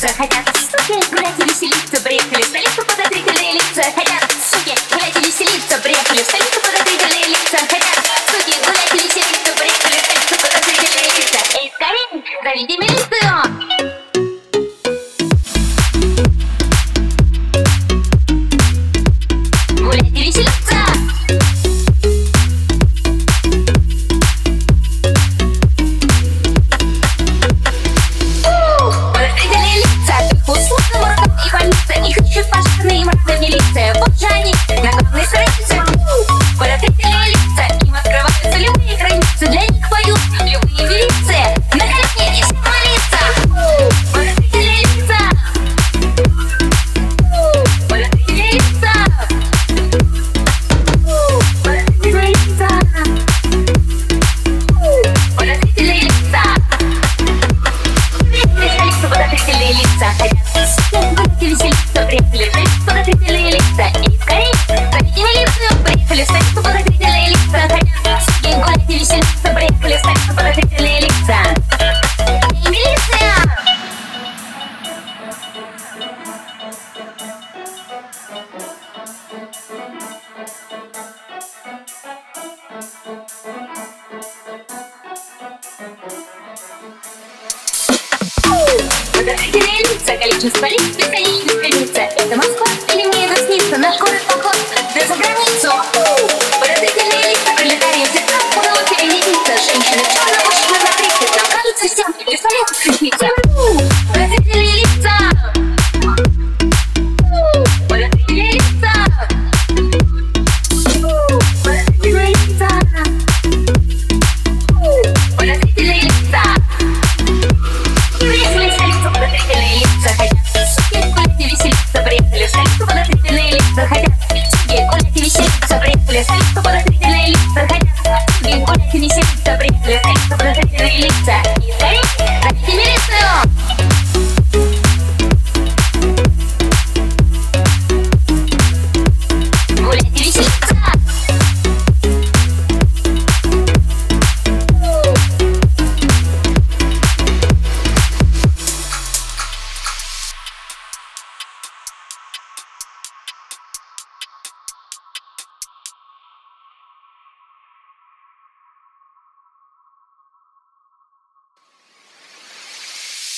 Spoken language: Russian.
Хотят суки гулять и веселиться Приехали в столицу подозрительные лица. Хотят суки гулять и веселиться Приехали в столицу подозрительные лица. Хотят суки гулять и веселиться Приехали в столицу подозрительные лица. Эй, скорей, зовите милицию лица Хотят веселиться, столицу подозрительные лица И скорее, приехали в столицу подозрительные лица Хотят и веселиться, приехали в столицу подозрительные лица милиция! Подозрительные лица, количество лиц бесконечно стремится. Это Москва или мне это снится? Наш город поход да за границу. Поразительные лица пролетарии в цветах, куда перенесется. Женщины в черном на 30, нам кажется всем бесполезно светиться. Поразительные лица. Поразительные лица. Поразительные лица. Поразительные.